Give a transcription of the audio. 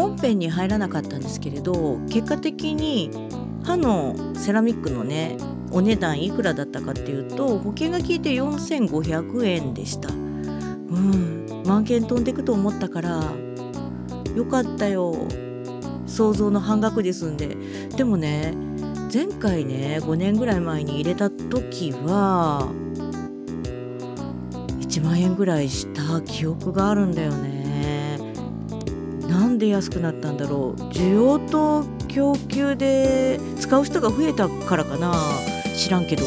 本編に入らなかったんですけれど結果的に歯のセラミックのねお値段いくらだったかっていうと保険が効いて4500円でした。うん万件飛んでくと思ったからよかったよ。想像の半額で済んで。でもね前回ね5年ぐらい前に入れた時は1万円ぐらいした記憶があるんだよね。で安くなったんだろう。需要と供給で使う人が増えたからかな。知らんけど。